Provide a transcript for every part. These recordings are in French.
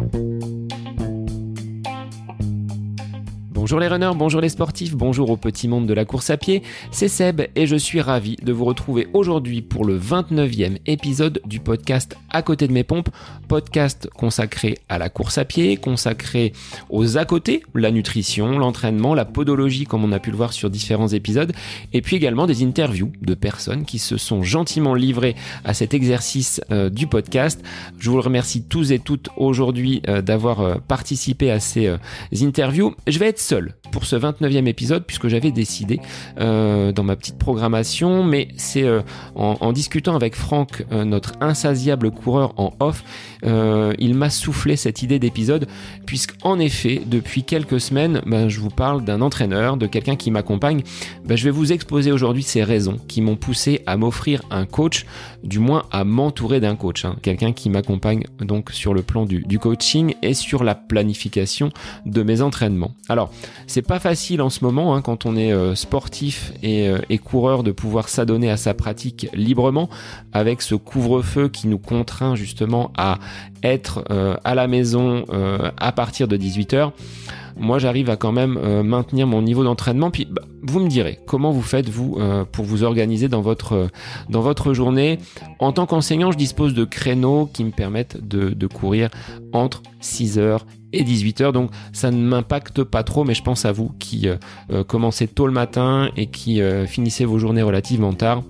Bye. Bonjour les runners, bonjour les sportifs, bonjour au petit monde de la course à pied, c'est Seb et je suis ravi de vous retrouver aujourd'hui pour le 29e épisode du podcast À côté de mes pompes, podcast consacré à la course à pied, consacré aux à côté, la nutrition, l'entraînement, la podologie comme on a pu le voir sur différents épisodes, et puis également des interviews de personnes qui se sont gentiment livrées à cet exercice euh, du podcast. Je vous remercie tous et toutes aujourd'hui euh, d'avoir euh, participé à ces interviews. Je vais pour ce 29e épisode puisque j'avais décidé euh, dans ma petite programmation, mais c'est euh, en, discutant avec Franck, euh, notre insatiable coureur en off, il m'a soufflé cette idée d'épisode puisque en effet depuis quelques semaines, ben, je vous parle d'un entraîneur, de quelqu'un qui m'accompagne. Ben, je vais vous exposer aujourd'hui ces raisons qui m'ont poussé à m'offrir un coach, du moins à m'entourer d'un coach, hein. quelqu'un qui m'accompagne donc sur le plan du, du coaching et sur la planification de mes entraînements. Alors c'est pas facile en ce moment hein, quand on est euh, sportif euh, et, coureur de pouvoir s'adonner à sa pratique librement avec ce couvre-feu qui nous contraint justement à être euh, à la maison à partir de 18h moi j'arrive à quand même maintenir mon niveau d'entraînement. Puis bah, vous me direz comment vous faites vous pour vous organiser dans votre dans votre journée? En tant qu'enseignant, je dispose de créneaux qui me permettent de, de courir entre 6h et 18h. Donc ça ne m'impacte pas trop, mais je pense à vous qui euh, euh, commencez tôt le matin et qui euh, finissez vos journées relativement tard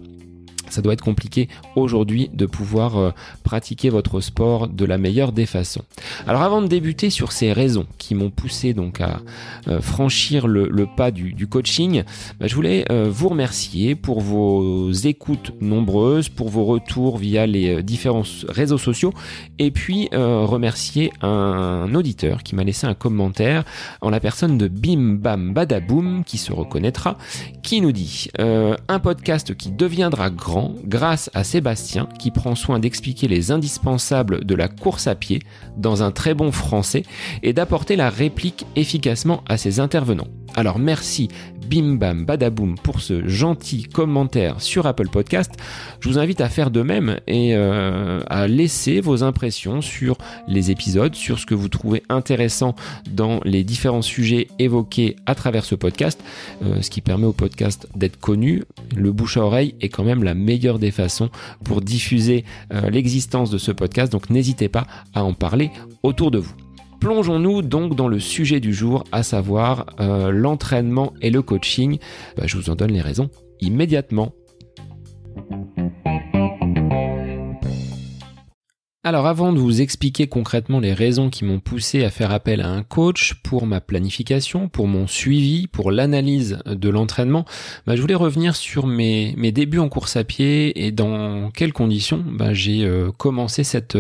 ça doit être compliqué aujourd'hui de pouvoir euh, pratiquer votre sport de la meilleure des façons. Alors avant de débuter sur ces raisons qui m'ont poussé donc à euh, franchir le, pas du, coaching, bah, je voulais euh, vous remercier pour vos écoutes nombreuses, pour vos retours via les différents réseaux sociaux et puis remercier un auditeur qui m'a laissé un commentaire en la personne de Bim Bam Badaboum qui se reconnaîtra, qui nous dit un podcast qui deviendra grand grâce à Sébastien qui prend soin d'expliquer les indispensables de la course à pied dans un très bon français et d'apporter la réplique efficacement à ses intervenants. Alors merci bim bam badaboum pour ce gentil commentaire sur Apple Podcast. Je vous invite à faire de même et euh, à laisser vos impressions sur les épisodes, sur ce que vous trouvez intéressant dans les différents sujets évoqués à travers ce podcast, euh, ce qui permet au podcast d'être connu. Le bouche à oreille est quand même la meilleure des façons pour diffuser euh, l'existence de ce podcast, donc n'hésitez pas à en parler autour de vous. Plongeons-nous donc dans le sujet du jour, à savoir euh, l'entraînement et le coaching. Bah, je vous en donne les raisons immédiatement. Alors avant de vous expliquer concrètement les raisons qui m'ont poussé à faire appel à un coach pour ma planification, pour mon suivi, pour l'analyse de l'entraînement, bah, je voulais revenir sur mes, mes, débuts en course à pied et dans quelles conditions bah, j'ai euh, commencé cette,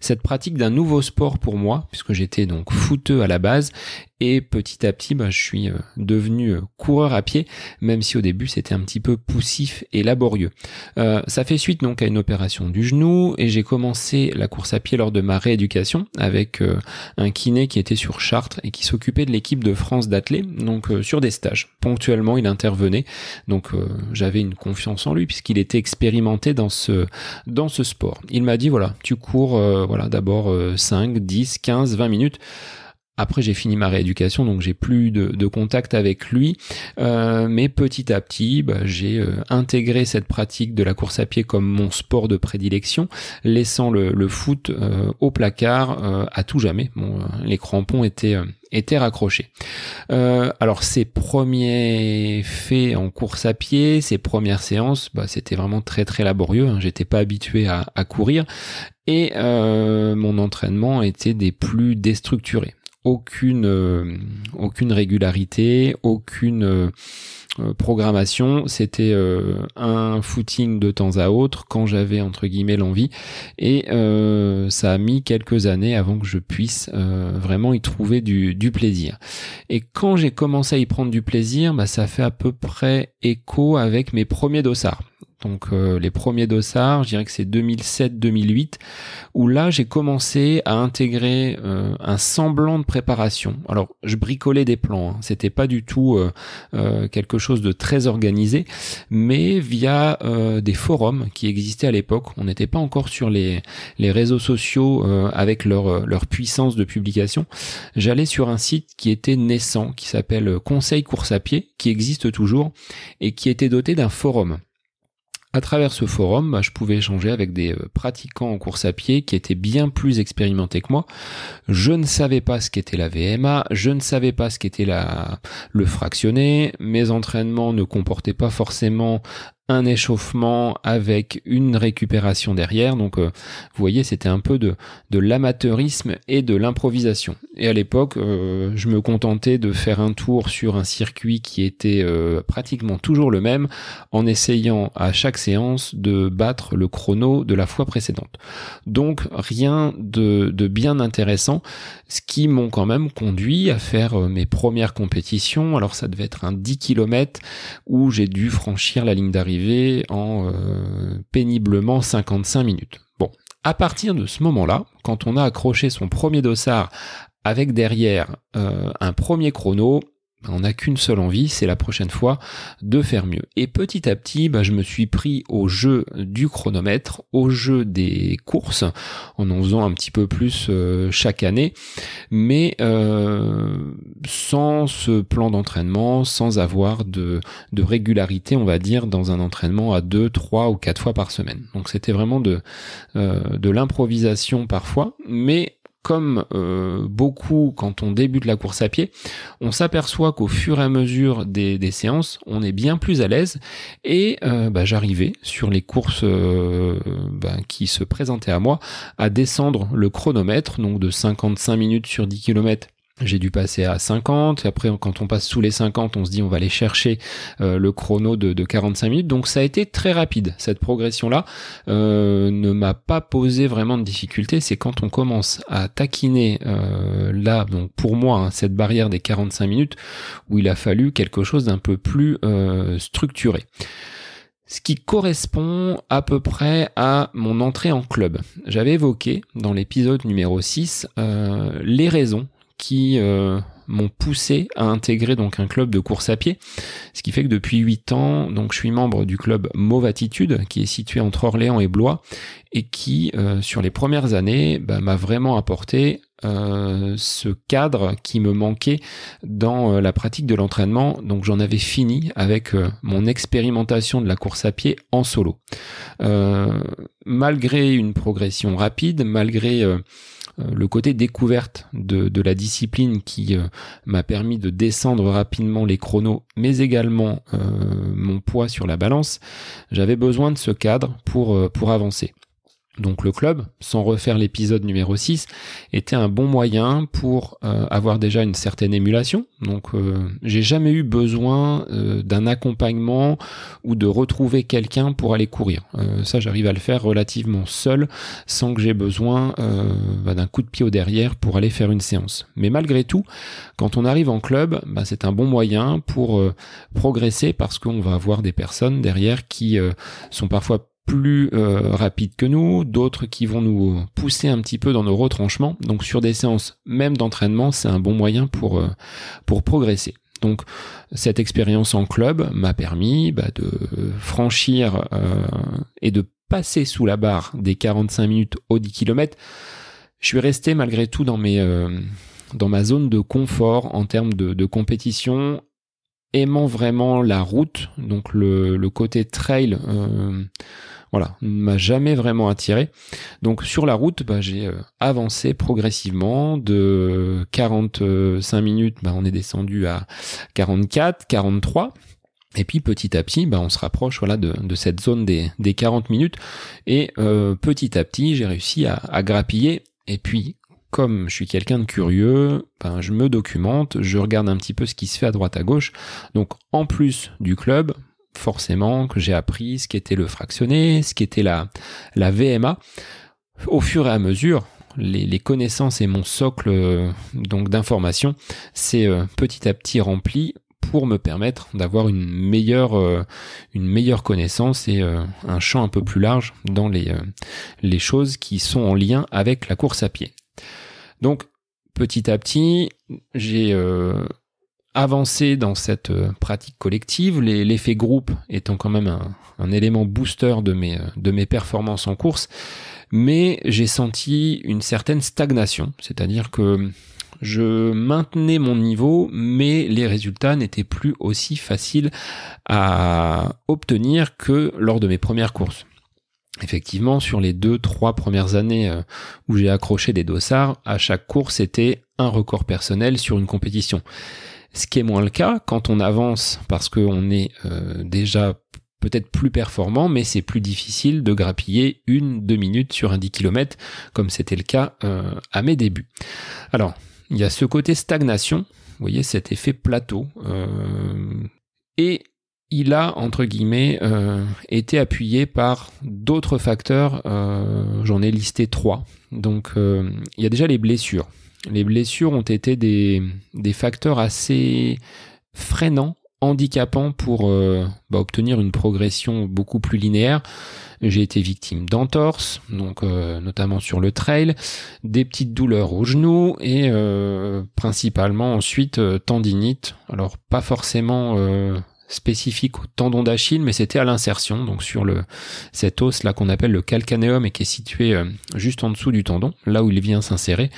cette pratique d'un nouveau sport pour moi, puisque j'étais donc footeux à la base et petit à petit, bah, je suis euh, devenu euh, coureur à pied, même si au début c'était un petit peu poussif et laborieux. Euh, ça fait suite donc à une opération du genou et j'ai commencé la course à pied lors de ma rééducation avec un kiné qui était sur Chartres et qui s'occupait de l'équipe de France d'athlètes, donc sur des stages. Ponctuellement, il intervenait, donc j'avais une confiance en lui puisqu'il était expérimenté dans ce dans ce sport. Il m'a dit voilà, tu cours voilà d'abord 5, 10, 15, 20 minutes après, j'ai fini ma rééducation, donc j'ai plus de, contact avec lui. Euh, mais petit à petit, bah, j'ai euh, intégré cette pratique de la course à pied comme mon sport de prédilection, laissant le, foot euh, au placard à tout jamais. Bon, les crampons étaient étaient raccrochés. alors ces premiers faits en course à pied, ces premières séances, bah, c'était vraiment très très laborieux. Hein. J'étais pas habitué à, à courir et mon entraînement était des plus déstructurés aucune euh, aucune régularité, aucune euh, euh, programmation. C'était un footing de temps à autre quand j'avais entre guillemets l'envie et ça a mis quelques années avant que je puisse vraiment y trouver du, du plaisir. Et quand j'ai commencé à y prendre du plaisir, bah, ça fait à peu près écho avec mes premiers dossards donc euh, les premiers dossards, je dirais que c'est 2007-2008, où là j'ai commencé à intégrer euh, un semblant de préparation. Alors je bricolais des plans, hein. c'était pas du tout euh, quelque chose de très organisé, mais via des forums qui existaient à l'époque. On n'était pas encore sur les, les réseaux sociaux avec leur, leur puissance de publication. J'allais sur un site qui était naissant, qui s'appelle Conseil Course à Pied, qui existe toujours et qui était doté d'un forum à travers ce forum, bah, je pouvais échanger avec des euh, pratiquants en course à pied qui étaient bien plus expérimentés que moi. Je ne savais pas ce qu'était la VMA, je ne savais pas ce qu'était la, le fractionné, mes entraînements ne comportaient pas forcément un échauffement avec une récupération derrière. Donc, euh, vous voyez, c'était un peu de, l'amateurisme et de l'improvisation. Et à l'époque, euh, je me contentais de faire un tour sur un circuit qui était euh, pratiquement toujours le même, en essayant à chaque séance de battre le chrono de la fois précédente. Donc, rien de, de bien intéressant, ce qui m'ont quand même conduit à faire mes premières compétitions. Alors, ça devait être un 10 km où j'ai dû franchir la ligne d'arrivée en euh, péniblement 55 minutes. Bon, à partir de ce moment-là, quand on a accroché son premier dossard avec derrière euh, un premier chrono, on n'a qu'une seule envie, c'est la prochaine fois de faire mieux. Et petit à petit, bah, je me suis pris au jeu du chronomètre, au jeu des courses, en en faisant un petit peu plus euh, chaque année, mais euh, sans ce plan d'entraînement, sans avoir de, régularité, on va dire, dans un entraînement à deux, trois ou quatre fois par semaine. Donc c'était vraiment de, euh, de l'improvisation parfois, mais comme euh, beaucoup quand on débute la course à pied, on s'aperçoit qu'au fur et à mesure des, séances, on est bien plus à l'aise. Et euh, bah, j'arrivais sur les courses euh, bah, qui se présentaient à moi à descendre le chronomètre, donc de 55 minutes sur 10 km j'ai dû passer à 50. Et après, quand on passe sous les 50, on se dit on va aller chercher euh, le chrono de, de, 45 minutes. Donc ça a été très rapide. Cette progression-là euh, ne m'a pas posé vraiment de difficulté. C'est quand on commence à taquiner euh, là, donc pour moi, hein, cette barrière des 45 minutes, où il a fallu quelque chose d'un peu plus structuré ce qui correspond à peu près à mon entrée en club. J'avais évoqué dans l'épisode numéro 6 les raisons qui euh, m'ont poussé à intégrer donc un club de course à pied. Ce qui fait que depuis 8 ans, donc je suis membre du club Mauve Attitude, qui est situé entre Orléans et Blois, et qui, euh, sur les premières années, bah, m'a vraiment apporté euh, ce cadre qui me manquait dans la pratique de l'entraînement. Donc j'en avais fini avec mon expérimentation de la course à pied en solo. malgré une progression rapide, malgré euh, le côté découverte de, la discipline qui euh, m'a permis de descendre rapidement les chronos, mais également euh, mon poids sur la balance, j'avais besoin de ce cadre pour avancer. Donc le club, sans refaire l'épisode numéro 6, était un bon moyen pour euh, avoir déjà une certaine émulation. Donc euh, j'ai jamais eu besoin euh, d'un accompagnement ou de retrouver quelqu'un pour aller courir. ça j'arrive à le faire relativement seul sans que j'ai besoin bah, d'un coup de pied au derrière pour aller faire une séance. Mais malgré tout, quand on arrive en club, bah, c'est un bon moyen pour progresser parce qu'on va avoir des personnes derrière qui sont parfois plus euh, rapides que nous, d'autres qui vont nous pousser un petit peu dans nos retranchements. Donc sur des séances même d'entraînement, c'est un bon moyen pour, euh, pour progresser. Donc cette expérience en club m'a permis bah, de franchir euh, et de passer sous la barre des 45 minutes au 10 km. Je suis resté malgré tout dans mes dans ma zone de confort en termes de, de compétition, aimant vraiment la route, donc le, le côté trail voilà, ne m'a jamais vraiment attiré. Donc sur la route, bah, j'ai euh, avancé progressivement de 45 minutes, bah, on est descendu à 44, 43. Et puis petit à petit, bah, on se rapproche voilà de, cette zone des, des 40 minutes. Et euh, petit à petit, j'ai réussi à, à grappiller. Et puis comme je suis quelqu'un de curieux, ben, je me documente, je regarde un petit peu ce qui se fait à droite à gauche. Donc en plus du club, forcément que j'ai appris ce qu'était le fractionné, ce qu'était la, la VMA. Au fur et à mesure, les, connaissances et mon socle euh, donc d'informations, c'est euh, petit à petit rempli pour me permettre d'avoir une meilleure une meilleure connaissance et un champ un peu plus large dans les les choses qui sont en lien avec la course à pied. Donc petit à petit, j'ai avancé dans cette pratique collective, l'effet groupe étant quand même un, élément booster de mes, de mes performances en course, mais j'ai senti une certaine stagnation, c'est-à-dire que je maintenais mon niveau, mais les résultats n'étaient plus aussi faciles à obtenir que lors de mes premières courses. Effectivement, sur les deux, trois premières années euh, où j'ai accroché des dossards, à chaque course, c'était un record personnel sur une compétition. Ce qui est moins le cas quand on avance parce qu'on est euh, déjà peut-être plus performant, mais c'est plus difficile de grappiller une, deux minutes sur un 10 km, comme c'était le cas euh, à mes débuts. Alors, il y a ce côté stagnation, vous voyez cet effet plateau, euh, et il a, entre guillemets, été appuyé par d'autres facteurs, j'en ai listé trois. Donc il y a déjà les blessures. Les blessures ont été des, facteurs assez freinants handicapants pour bah, obtenir une progression beaucoup plus linéaire. J'ai été victime d'entorses, donc euh, notamment sur le trail, des petites douleurs au genou et euh, principalement ensuite euh, tendinite. Alors pas forcément spécifique au tendon d'Achille, mais c'était à l'insertion, donc sur le cet os là qu'on appelle le calcanéum et qui est situé juste en dessous du tendon, là où il vient s'insérer.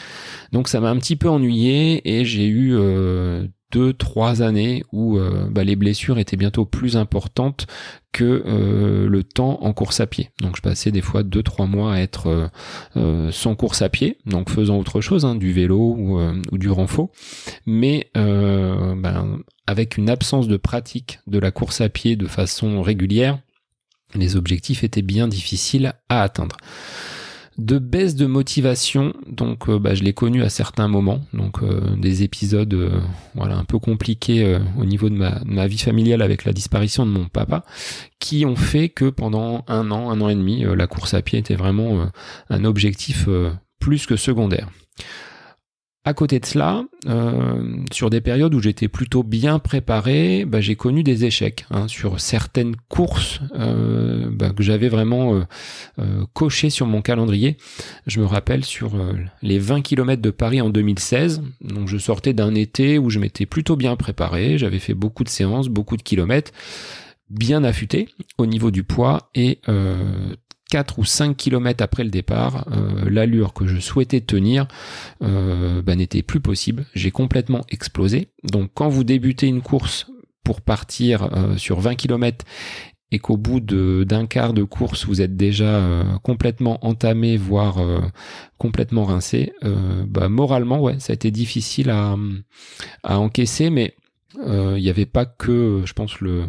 Donc ça m'a un petit peu ennuyé et j'ai eu deux, trois années où euh, bah, les blessures étaient bientôt plus importantes que euh, le temps en course à pied. Donc je passais des fois deux, trois mois à être euh, sans course à pied, donc faisant autre chose, hein, du vélo ou, ou, du renfort, mais ben, avec une absence de pratique de la course à pied de façon régulière, les objectifs étaient bien difficiles à atteindre de baisse de motivation. Donc, euh, bah, je l'ai connu à certains moments. Donc, euh, des épisodes, euh, voilà, un peu compliqués au niveau de ma, vie familiale avec la disparition de mon papa, qui ont fait que pendant un an, un an et demi, la course à pied était vraiment un objectif plus que secondaire. À côté de cela, euh, sur des périodes où j'étais plutôt bien préparé, bah, j'ai connu des échecs hein, sur certaines courses euh, bah, que j'avais vraiment euh, euh coché sur mon calendrier. Je me rappelle sur les 20 km de Paris en 2016, donc je sortais d'un été où je m'étais plutôt bien préparé, j'avais fait beaucoup de séances, beaucoup de kilomètres bien affûté au niveau du poids et euh, 4 ou 5 km après le départ, euh, l'allure que je souhaitais tenir euh, bah, n'était plus possible. J'ai complètement explosé. Donc quand vous débutez une course pour partir euh, sur 20 km et qu'au bout d'un quart de course, vous êtes déjà complètement entamé, voire complètement rincé, bah, moralement, ouais, ça a été difficile à, à encaisser, mais euh, il n'y avait pas que, je pense, le,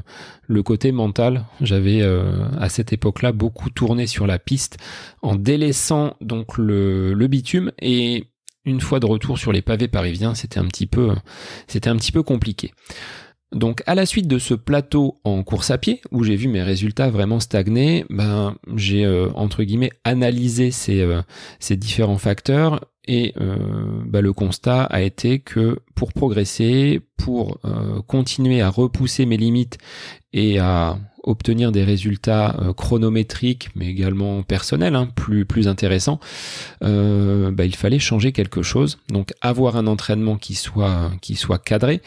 le côté mental. J'avais euh, à cette époque-là beaucoup tourné sur la piste en délaissant donc le, le bitume et une fois de retour sur les pavés parisiens, c'était un petit peu, c'était un petit peu compliqué. Donc à la suite de ce plateau en course à pied, où j'ai vu mes résultats vraiment stagner, ben, j'ai euh, entre guillemets analysé ces, ces différents facteurs et euh, bah, le constat a été que pour progresser, pour euh, continuer à repousser mes limites et à obtenir des résultats euh, chronométriques, mais également personnels, hein, plus plus intéressants, bah, il fallait changer quelque chose. Donc avoir un entraînement qui soit qui soit cadré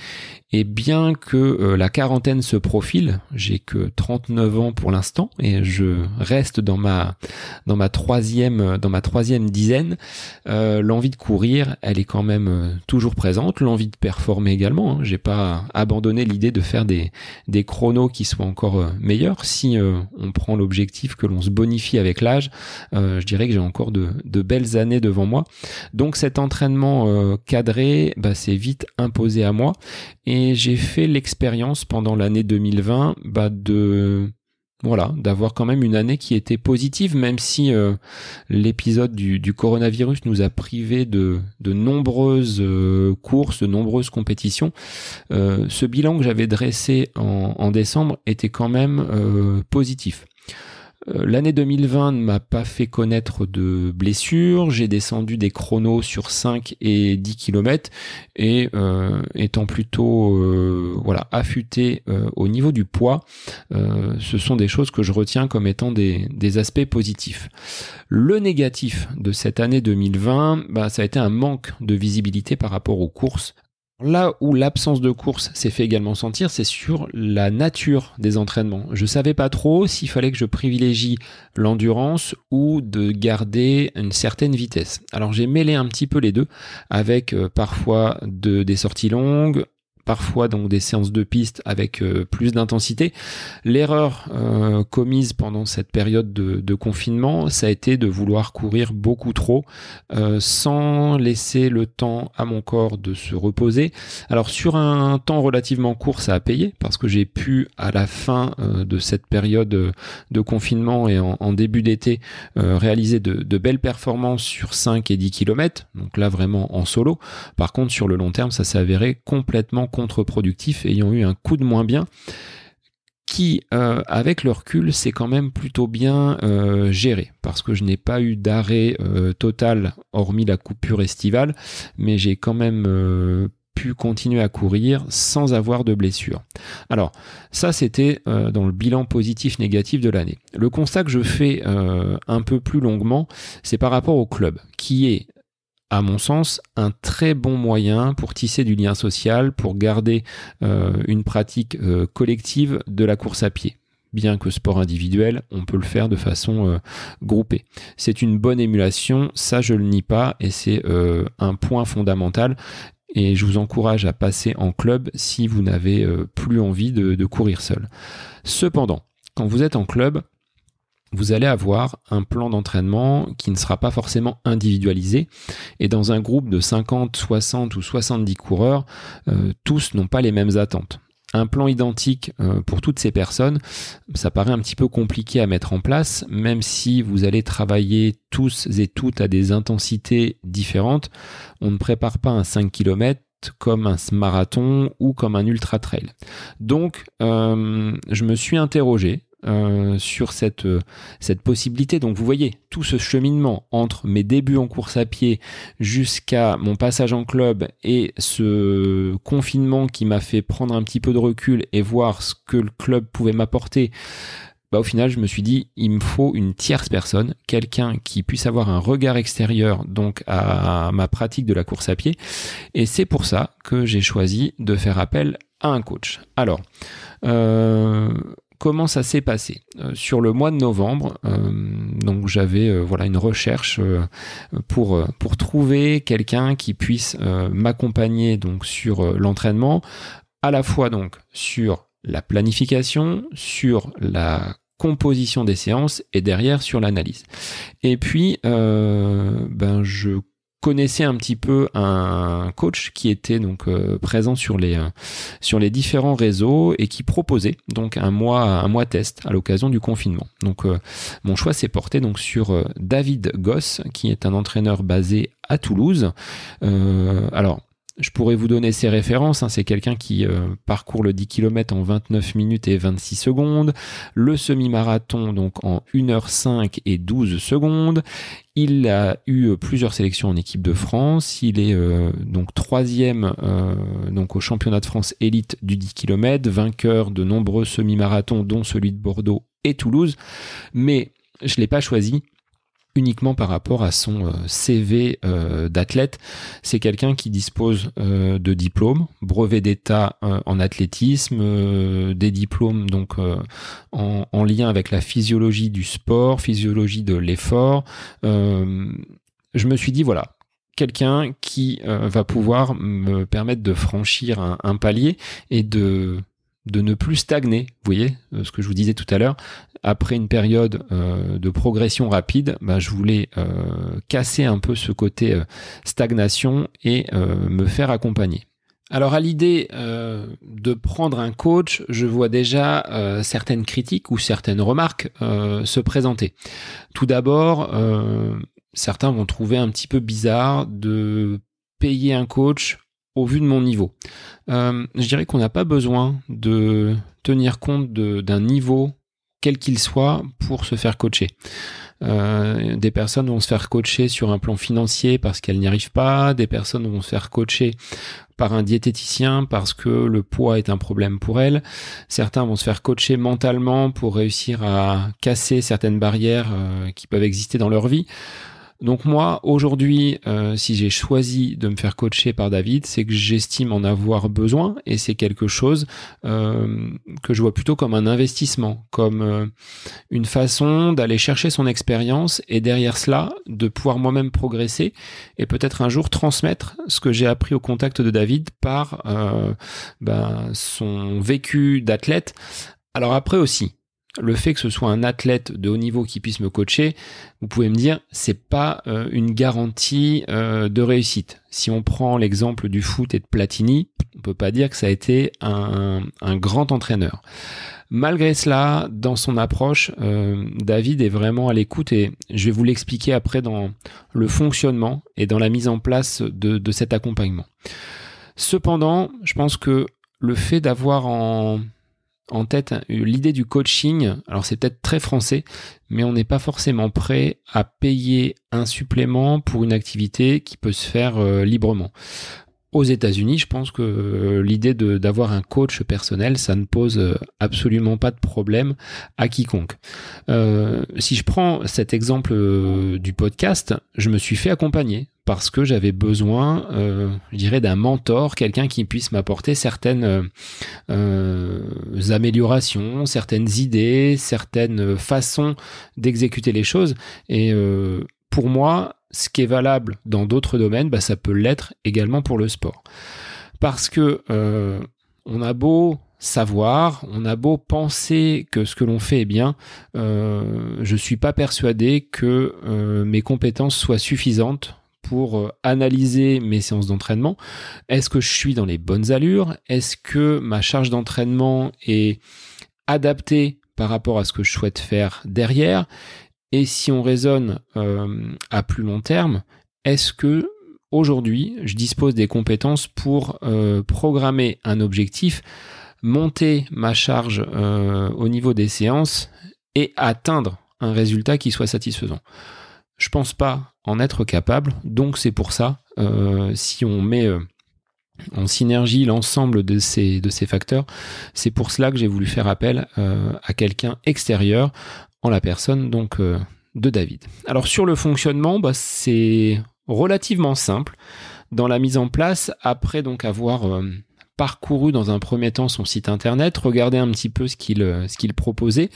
et bien que euh, la quarantaine se profile, j'ai que 39 ans pour l'instant et je reste dans ma dans ma troisième dans ma troisième dizaine, euh, l'envie de courir, elle est quand même euh, toujours présente. L'envie de performer également. Hein. J'ai pas abandonné l'idée de faire des des chronos qui soient encore euh, meilleurs. Si on prend l'objectif que l'on se bonifie avec l'âge, je dirais que j'ai encore de, belles années devant moi. Donc cet entraînement cadré, bah, c'est vite imposé à moi et et j'ai fait l'expérience pendant l'année 2020 bah, de voilà, d'avoir quand même une année qui était positive, même si euh, l'épisode du, coronavirus nous a privé de, de nombreuses euh, courses, de nombreuses compétitions. Euh, ce bilan que j'avais dressé en, en, décembre était quand même positif. Euh, l'année 2020 ne m'a pas fait connaître de blessures. J'ai descendu des chronos sur 5 et 10 km et euh, étant plutôt euh, voilà affûté au niveau du poids, ce sont des choses que je retiens comme étant des, aspects positifs. Le négatif de cette année 2020, bah, ça a été un manque de visibilité par rapport aux courses Là où l'absence de course s'est fait également sentir, c'est sur la nature des entraînements. Je savais pas trop s'il fallait que je privilégie l'endurance ou de garder une certaine vitesse. Alors j'ai mêlé un petit peu les deux avec euh, parfois de, des sorties longues, parfois donc des séances de piste avec euh, plus d'intensité. L'erreur euh, commise pendant cette période de, confinement, ça a été de vouloir courir beaucoup trop euh, sans laisser le temps à mon corps de se reposer. Alors sur un temps relativement court, ça a payé parce que j'ai pu à la fin de cette période de confinement et en, début d'été réaliser de, de, belles performances sur 5 et 10 km. Donc là vraiment en solo. Par contre sur le long terme, ça s'est avéré complètement contre-productif, ayant eu un coup de moins bien qui, euh, avec le recul, c'est quand même plutôt bien euh, géré, parce que je n'ai pas eu d'arrêt euh, total, hormis la coupure estivale, mais j'ai quand même pu continuer à courir sans avoir de blessure. Alors, ça c'était dans le bilan positif-négatif de l'année. Le constat que je fais un peu plus longuement, c'est par rapport au club, qui est à mon sens, un très bon moyen pour tisser du lien social, pour garder euh, une pratique euh, collective de la course à pied. Bien que sport individuel, on peut le faire de façon euh, groupée. C'est une bonne émulation, ça je le nie pas, et c'est un point fondamental. Et je vous encourage à passer en club si vous n'avez plus envie de courir seul. Cependant, quand vous êtes en club, vous allez avoir un plan d'entraînement qui ne sera pas forcément individualisé. Et dans un groupe de 50, 60 ou 70 coureurs, euh, tous n'ont pas les mêmes attentes. Un plan identique euh, pour toutes ces personnes, ça paraît un petit peu compliqué à mettre en place, même si vous allez travailler tous et toutes à des intensités différentes. On ne prépare pas un 5 km comme un marathon ou comme un ultra trail. Donc, euh, je me suis interrogé euh, sur cette, euh, cette possibilité. Donc vous voyez tout ce cheminement entre mes débuts en course à pied jusqu'à mon passage en club et ce confinement qui m'a fait prendre un petit peu de recul et voir ce que le club pouvait m'apporter. Bah, au final, je me suis dit, il me faut une tierce personne, quelqu'un qui puisse avoir un regard extérieur donc à ma pratique de la course à pied. Et c'est pour ça que j'ai choisi de faire appel à un coach. Alors, euh, comment ça s'est passé euh, sur le mois de novembre euh, donc j'avais euh, voilà une recherche pour pour trouver quelqu'un qui puisse m'accompagner donc sur l'entraînement à la fois donc sur la planification sur la composition des séances et derrière sur l'analyse. Et puis, ben je connaissais un petit peu un coach qui était donc euh, présent sur les euh, sur les différents réseaux et qui proposait donc un mois un mois test à l'occasion du confinement. Donc euh, mon choix s'est porté donc sur David Goss qui est un entraîneur basé à Toulouse. alors je pourrais vous donner ses références. Hein. C'est quelqu'un qui euh, parcourt le 10 km en 29 minutes et 26 secondes, le semi-marathon donc en 1h05 et 12 secondes. Il a eu plusieurs sélections en équipe de France. Il est euh, donc troisième euh, au championnat de France élite du 10 km, vainqueur de nombreux semi-marathons dont celui de Bordeaux et Toulouse. Mais je l'ai pas choisi uniquement par rapport à son euh, CV euh, d'athlète. C'est quelqu'un qui dispose euh, de diplômes, brevet d'état en athlétisme, des diplômes donc en, lien avec la physiologie du sport, physiologie de l'effort. je me suis dit voilà, quelqu'un qui va pouvoir me permettre de franchir un palier et de de ne plus stagner. Vous voyez euh, ce que je vous disais tout à l'heure. Après une période euh, de progression rapide, bah, je voulais euh, casser un peu ce côté stagnation et me faire accompagner. Alors à l'idée de prendre un coach, je vois déjà certaines critiques ou certaines remarques se présenter. Tout d'abord, certains vont trouver un petit peu bizarre de payer un coach vu de mon niveau. Euh, je dirais qu'on n'a pas besoin de tenir compte d'un niveau quel qu'il soit, pour se faire coacher. Euh, des personnes vont se faire coacher sur un plan financier parce qu'elles n'y arrivent pas, des personnes vont se faire coacher par un diététicien parce que le poids est un problème pour elles. Certains vont se faire coacher mentalement pour réussir à casser certaines barrières euh, qui peuvent exister dans leur vie. Donc moi, aujourd'hui, euh, si j'ai choisi de me faire coacher par David, c'est que j'estime en avoir besoin et c'est quelque chose euh, que je vois plutôt comme un investissement, comme euh, une façon d'aller chercher son expérience et derrière cela, de pouvoir moi-même progresser et peut-être un jour transmettre ce que j'ai appris au contact de David par ben, son vécu d'athlète. Alors après aussi, le fait que ce soit un athlète de haut niveau qui puisse me coacher, vous pouvez me dire, c'est pas euh, une garantie euh, de réussite. Si on prend l'exemple du foot et de Platini, on peut pas dire que ça a été un, grand entraîneur. Malgré cela, dans son approche, euh, David est vraiment à l'écoute et je vais vous l'expliquer après dans le fonctionnement et dans la mise en place de, de cet accompagnement. Cependant, je pense que le fait d'avoir en, en tête l'idée du coaching. Alors c'est peut-être très français, mais on n'est pas forcément prêt à payer un supplément pour une activité qui peut se faire euh, librement. Aux États-Unis, je pense que euh, l'idée d'avoir un coach personnel, ça ne pose euh, absolument pas de problème à quiconque. si je prends cet exemple du podcast, je me suis fait accompagner parce que j'avais besoin, euh, je dirais, d'un mentor, quelqu'un qui puisse m'apporter certaines euh, euh, améliorations, certaines idées, certaines façons d'exécuter les choses. Et pour moi, ce qui est valable dans d'autres domaines, bah, ça peut l'être également pour le sport. Parce que on a beau savoir, on a beau penser que ce que l'on fait est bien, je suis pas persuadé que mes compétences soient suffisantes pour euh, analyser mes séances d'entraînement. Est-ce que je suis dans les bonnes allures? Est-ce que ma charge d'entraînement est adaptée par rapport à ce que je souhaite faire derrière? Et si on raisonne euh, à plus long terme, est-ce que aujourd'hui je dispose des compétences pour euh, programmer un objectif, monter ma charge au niveau des séances et atteindre un résultat qui soit satisfaisant? Je pense pas en être capable. Donc c'est pour ça, euh, si on met euh, en synergie l'ensemble de ces, de ces facteurs, c'est pour cela que j'ai voulu faire appel euh, à quelqu'un extérieur en la personne donc de David. Alors sur le fonctionnement, bah, c'est relativement simple dans la mise en place après donc avoir parcouru dans un premier temps son site internet, regardé un petit peu ce qu'il proposait.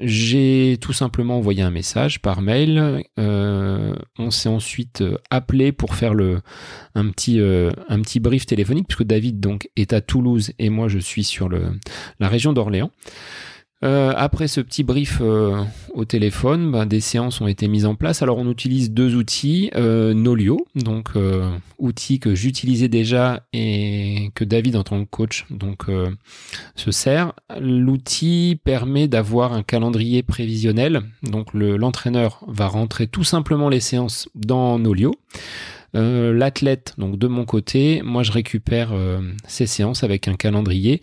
J'ai tout simplement envoyé un message par mail. Euh, on s'est ensuite euh, appelé pour faire le un petit euh, un petit brief téléphonique puisque David donc est à Toulouse et moi je suis sur le la région d'Orléans. Euh, après ce petit brief euh, au téléphone, ben, des séances ont été mises en place. Alors on utilise deux outils, euh, Nolio, donc euh, outil que j'utilisais déjà et que David en tant que coach donc se sert. L'outil permet d'avoir un calendrier prévisionnel. Donc l'entraîneur va rentrer tout simplement les séances dans Nolio. l'athlète, donc de mon côté, moi je récupère ces séances avec un calendrier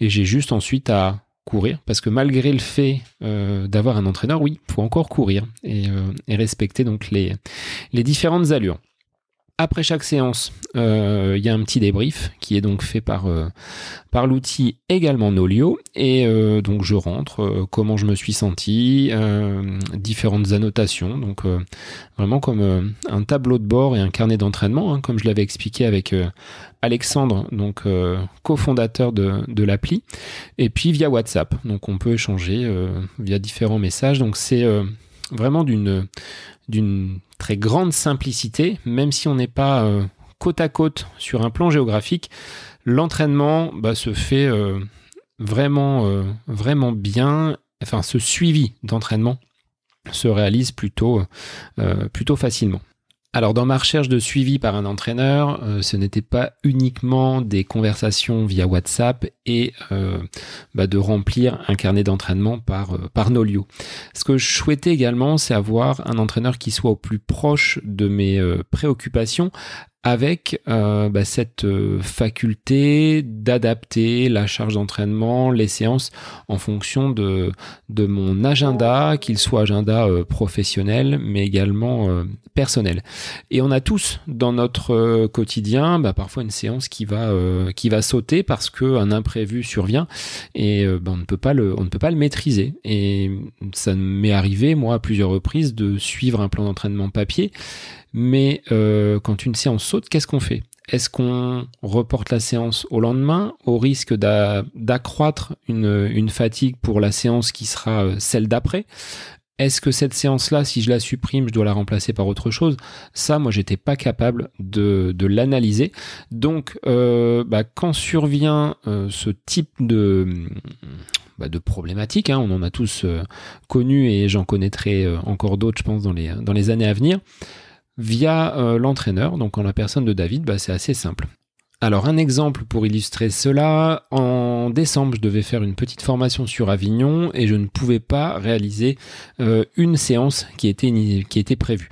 et j'ai juste ensuite à courir, parce que malgré le fait euh, d'avoir un entraîneur, oui, il faut encore courir et, euh, respecter donc les, les différentes allures. Après chaque séance, euh, il y a un petit débrief qui est donc fait par, euh, par l'outil également Nolio. Et euh, donc je rentre, comment je me suis senti, différentes annotations. Donc vraiment comme un tableau de bord et un carnet d'entraînement, hein, comme je l'avais expliqué avec Alexandre, donc cofondateur de, de l'appli. Et puis via WhatsApp. Donc on peut échanger via différents messages. Donc c'est vraiment d'une d'une très grande simplicité, même si on n'est pas euh, côte à côte sur un plan géographique, l'entraînement bah, se fait euh, vraiment, euh, vraiment bien. Enfin, ce suivi d'entraînement se réalise plutôt, plutôt facilement. Alors dans ma recherche de suivi par un entraîneur, euh, ce n'était pas uniquement des conversations via WhatsApp et euh, bah, de remplir un carnet d'entraînement par, euh, par Nolio. Ce que je souhaitais également, c'est avoir un entraîneur qui soit au plus proche de mes préoccupations avec euh, bah, cette euh, faculté d'adapter la charge d'entraînement, les séances en fonction de, mon agenda, qu'il soit agenda euh, professionnel, mais également personnel. Et on a tous dans notre quotidien bah, parfois une séance qui va, qui va sauter parce qu'un imprévu survient et bah, on, ne peut pas le, on ne peut pas le maîtriser. Et ça m'est arrivé, moi, à plusieurs reprises, de suivre un plan d'entraînement papier mais euh, quand une séance saute, qu'est-ce qu'on fait? Est-ce qu'on reporte la séance au lendemain au risque d'accroître une, fatigue pour la séance qui sera euh, celle d'après? Est-ce que cette séance-là, si je la supprime, je dois la remplacer par autre chose? Ça, moi, j'étais pas capable de, l'analyser. Donc, euh, bah, quand survient ce type de, bah, problématique, hein, on en a tous connu et j'en connaîtrai encore d'autres, je pense, dans les années à venir via euh, l'entraîneur, donc en la personne de David, bah, c'est assez simple. Alors un exemple pour illustrer cela, en décembre je devais faire une petite formation sur Avignon et je ne pouvais pas réaliser euh, une séance qui était, qui était prévue.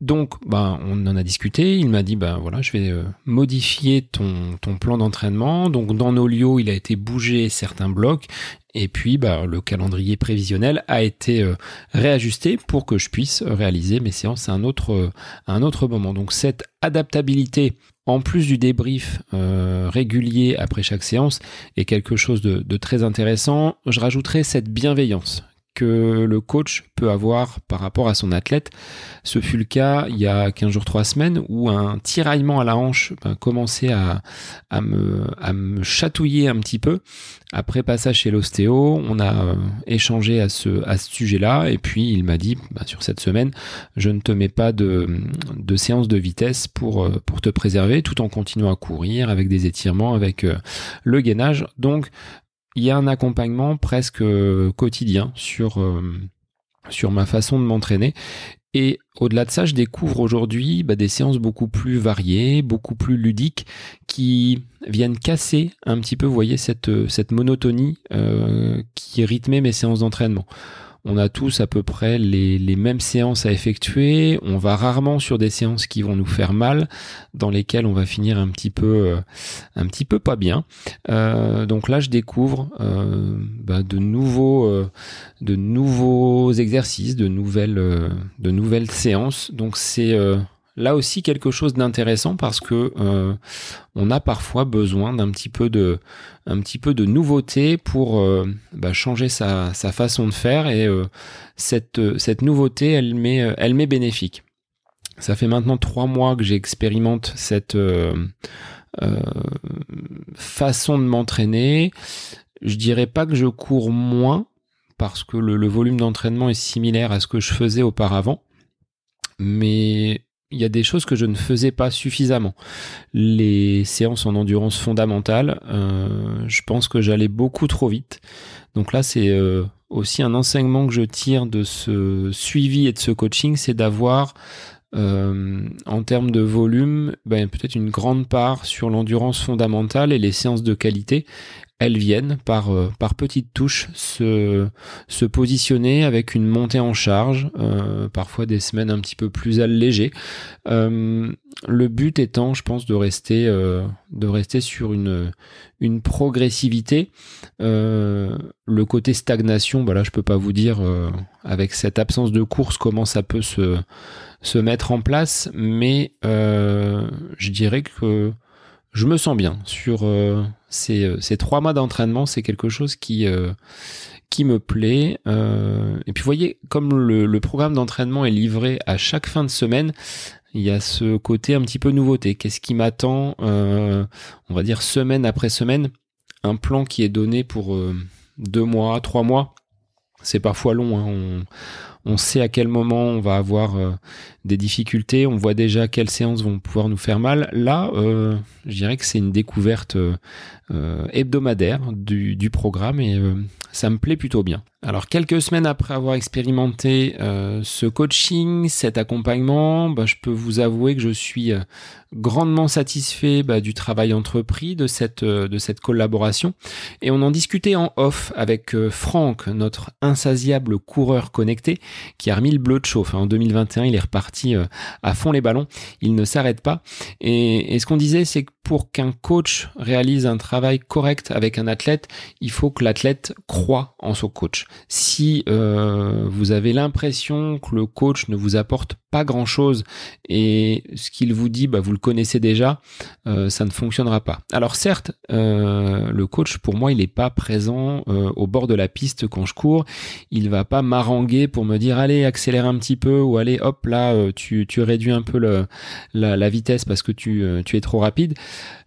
Donc, bah, on en a discuté. Il m'a dit, ben voilà, je vais euh, modifier ton, plan d'entraînement. Donc, dans nos lieux, il a été bougé certains blocs. Et puis, bah, le calendrier prévisionnel a été euh, réajusté pour que je puisse réaliser mes séances à un autre, euh, moment. Donc, cette adaptabilité, en plus du débrief régulier après chaque séance, est quelque chose de, de très intéressant. Je rajouterai cette bienveillance le coach peut avoir par rapport à son athlète. Ce fut le cas il y a 15 jours, 3 semaines, où un tiraillement à la hanche ben, commençait à, me, chatouiller un petit peu. Après passage chez l'ostéo, on a euh, échangé à ce, sujet-là, et puis il m'a dit, ben, sur cette semaine, je ne te mets pas de, séance de vitesse pour, euh, pour te préserver, tout en continuant à courir avec des étirements, avec euh, le gainage. Donc, il y a un accompagnement presque euh, quotidien sur, euh, sur ma façon de m'entraîner. Et au-delà de ça, je découvre aujourd'hui bah, des séances beaucoup plus variées, beaucoup plus ludiques, qui viennent casser un petit peu, vous voyez, cette, euh, cette monotonie qui rythmait mes séances d'entraînement on a tous à peu près les, mêmes séances à effectuer. On va rarement sur des séances qui vont nous faire mal, dans lesquelles on va finir un petit peu, euh, un petit peu pas bien. Euh, donc là, je découvre euh, bah, de nouveaux, de nouveaux exercices, de nouvelles, de nouvelles séances. Donc c'est là aussi quelque chose d'intéressant parce que euh, on a parfois besoin d'un petit peu de un petit peu de nouveauté pour euh, bah, changer sa, sa, façon de faire et euh, cette, cette nouveauté elle m'est elle bénéfique. Ça fait maintenant trois mois que j'expérimente cette façon de m'entraîner. Je dirais pas que je cours moins parce que le volume d'entraînement est similaire à ce que je faisais auparavant mais il y a des choses que je ne faisais pas suffisamment. Les séances en endurance fondamentale, euh, je pense que j'allais beaucoup trop vite. Donc là, c'est euh, aussi un enseignement que je tire de ce suivi et de ce coaching, c'est d'avoir euh, en termes de volume, ben, peut-être une grande part sur l'endurance fondamentale et les séances de qualité elles viennent par, euh, par petites touches se, se positionner avec une montée en charge, euh, parfois des semaines un petit peu plus allégées. Euh, le but étant, je pense, de rester, de rester sur une, une progressivité. le côté stagnation, bah là, je peux pas vous dire avec cette absence de course comment ça peut se, se mettre en place, mais je dirais que je me sens bien sur euh, ces, ces, trois mois d'entraînement. C'est quelque chose qui, euh, me plaît. Euh, et puis, vous voyez, comme le, programme d'entraînement est livré à chaque fin de semaine, il y a ce côté un petit peu nouveauté. Qu'est-ce qui m'attend, on va dire, semaine après semaine? Un plan qui est donné pour deux mois, trois mois. C'est parfois long. Hein. On, sait à quel moment on va avoir euh, des difficultés, on voit déjà quelles séances vont pouvoir nous faire mal. Là, euh, je dirais que c'est une découverte euh, hebdomadaire du, programme et ça me plaît plutôt bien. Alors quelques semaines après avoir expérimenté euh, ce coaching, cet accompagnement, bah, je peux vous avouer que je suis euh, grandement satisfait bah, du travail entrepris de cette euh, de cette collaboration. Et on en discutait en off avec Franck, notre insatiable coureur connecté, qui a remis le bleu de chauffe. En 2021, il est reparti parti à fond les ballons. Il ne s'arrête pas. Et, et ce qu'on disait, c'est que pour qu'un coach réalise un travail correct avec un athlète, il faut que l'athlète croit en son coach. Si euh, vous avez l'impression que le coach ne vous apporte pas grand-chose et ce qu'il vous dit, bah, vous le connaissez déjà, euh, ça ne fonctionnera pas. Alors certes, euh, le coach, pour moi, il n'est pas présent au bord de la piste quand je cours. Il va pas m'haranguer pour me dire allez accélère un petit peu ou allez hop là tu, tu réduis un peu la, la vitesse parce que tu, tu es trop rapide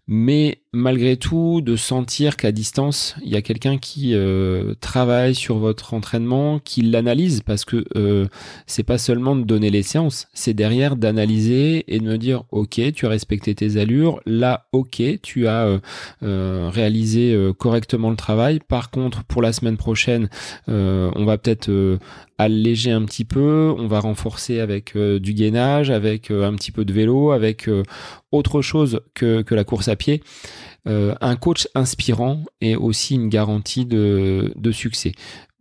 mais malgré tout de sentir qu'à distance il y a quelqu'un qui euh, travaille sur votre entraînement, qui l'analyse parce que euh, c'est pas seulement de donner les séances, c'est derrière d'analyser et de me dire ok tu as respecté tes allures, là ok tu as euh, réalisé correctement le travail. Par contre pour la semaine prochaine on va peut-être alléger un petit peu, on va renforcer avec du gainage, avec un petit peu de vélo, avec autre chose que, que la course à pied. Euh, un coach inspirant est aussi une garantie de, succès.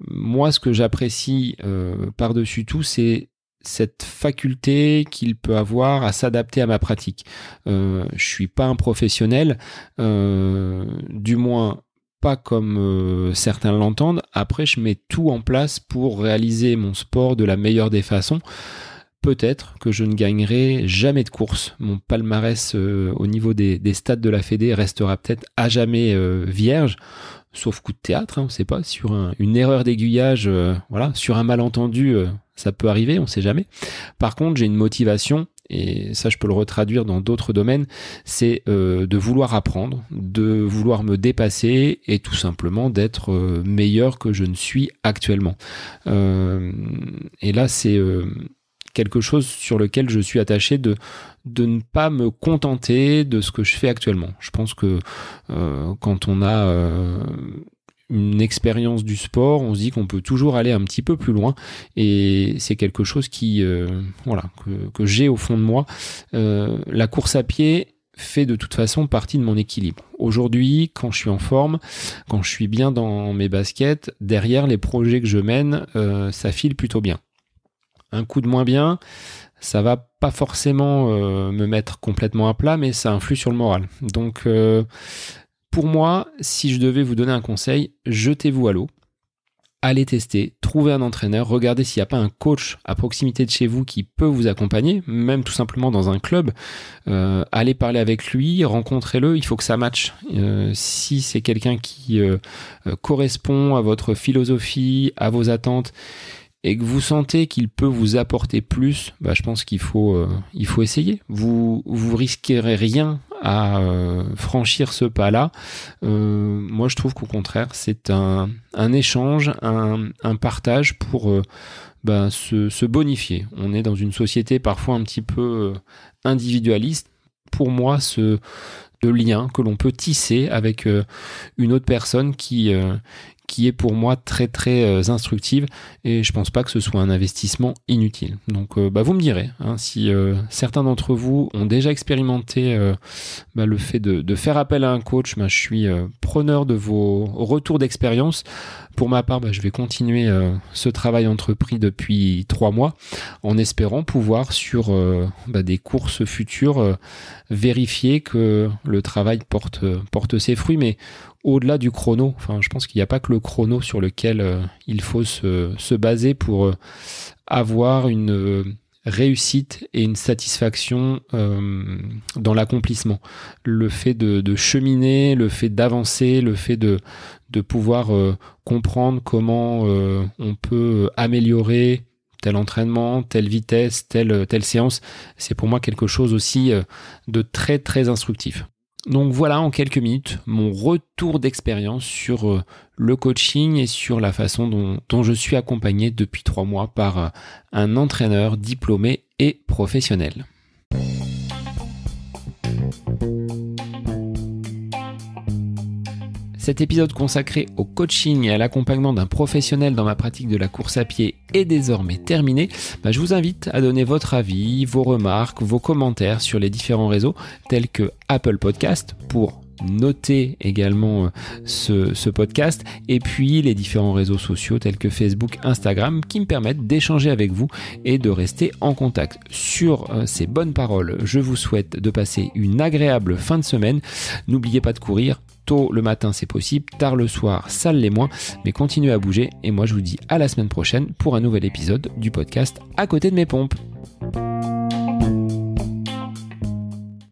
Moi, ce que j'apprécie euh, par-dessus tout, c'est cette faculté qu'il peut avoir à s'adapter à ma pratique. Euh, je suis pas un professionnel, du moins pas comme certains l'entendent. Après, je mets tout en place pour réaliser mon sport de la meilleure des façons peut-être que je ne gagnerai jamais de course. Mon palmarès euh, au niveau des, stades de la Fédé restera peut-être à jamais euh, vierge, sauf coup de théâtre, hein, on ne sait pas, sur une erreur d'aiguillage, euh, voilà, sur un malentendu, ça peut arriver, on ne sait jamais. Par contre, j'ai une motivation, et ça je peux le retraduire dans d'autres domaines, c'est de vouloir apprendre, de vouloir me dépasser et tout simplement d'être meilleur que je ne suis actuellement. et là, c'est quelque chose sur lequel je suis attaché de, ne pas me contenter de ce que je fais actuellement. Je pense que euh, quand on a euh, une expérience du sport, on se dit qu'on peut toujours aller un petit peu plus loin et c'est quelque chose qui euh, voilà que j'ai au fond de moi. la course à pied fait de toute façon partie de mon équilibre. Aujourd'hui, quand je suis en forme, quand je suis bien dans mes baskets, derrière les projets que je mène, ça file plutôt bien un coup de moins bien, ça va pas forcément euh, me mettre complètement à plat, mais ça influe sur le moral. Donc, euh, pour moi, si je devais vous donner un conseil, jetez-vous à l'eau. Allez tester, trouvez un entraîneur, regardez s'il n'y a pas un coach à proximité de chez vous qui peut vous accompagner, même tout simplement dans un club. Euh, allez parler avec lui, rencontrez-le, il faut que ça matche. si c'est quelqu'un qui correspond à votre philosophie, à vos attentes, et que vous sentez qu'il peut vous apporter plus, bah, je pense qu'il faut, euh, il faut essayer. Vous, vous risquerez rien à euh, franchir ce pas-là. Euh, moi, je trouve qu'au contraire, c'est un, un échange, un, un partage pour bah, se, se, bonifier. On est dans une société parfois un petit peu individualiste. Pour moi, ce, de lien que l'on peut tisser avec une autre personne qui, qui est pour moi très très euh, instructive et je pense pas que ce soit un investissement inutile. Donc euh, bah, vous me direz hein, si euh, certains d'entre vous ont déjà expérimenté bah, le fait de, faire appel à un coach, bah, je suis preneur de vos retours d'expérience. Pour ma part, bah, je vais continuer ce travail entrepris depuis trois mois en espérant pouvoir sur des courses futures vérifier que le travail porte, porte ses fruits. Mais au-delà du chrono. Enfin, je pense qu'il n'y a pas que le chrono sur lequel euh, il faut se, se baser pour euh, avoir une euh, réussite et une satisfaction dans l'accomplissement. Le fait de, de, cheminer, le fait d'avancer, le fait de, de pouvoir comprendre comment on peut améliorer tel entraînement, telle vitesse, telle, telle séance, c'est pour moi quelque chose aussi de très très instructif. Donc voilà en quelques minutes mon retour d'expérience sur euh, le coaching et sur la façon dont, je suis accompagné depuis trois mois par euh, un entraîneur diplômé et professionnel. Cet épisode consacré au coaching et à l'accompagnement d'un professionnel dans ma pratique de la course à pied est désormais terminé. Bah, je vous invite à donner votre avis, vos remarques, vos commentaires sur les différents réseaux tels que Apple Podcast pour noter également ce, ce podcast et puis les différents réseaux sociaux tels que Facebook, Instagram qui me permettent d'échanger avec vous et de rester en contact. Sur ces bonnes paroles, je vous souhaite de passer une agréable fin de semaine. N'oubliez pas de courir. Tôt le matin c'est possible, tard le soir ça l'est moins, mais continuez à bouger. Et moi je vous dis à la semaine prochaine pour un nouvel épisode du podcast à côté de mes pompes.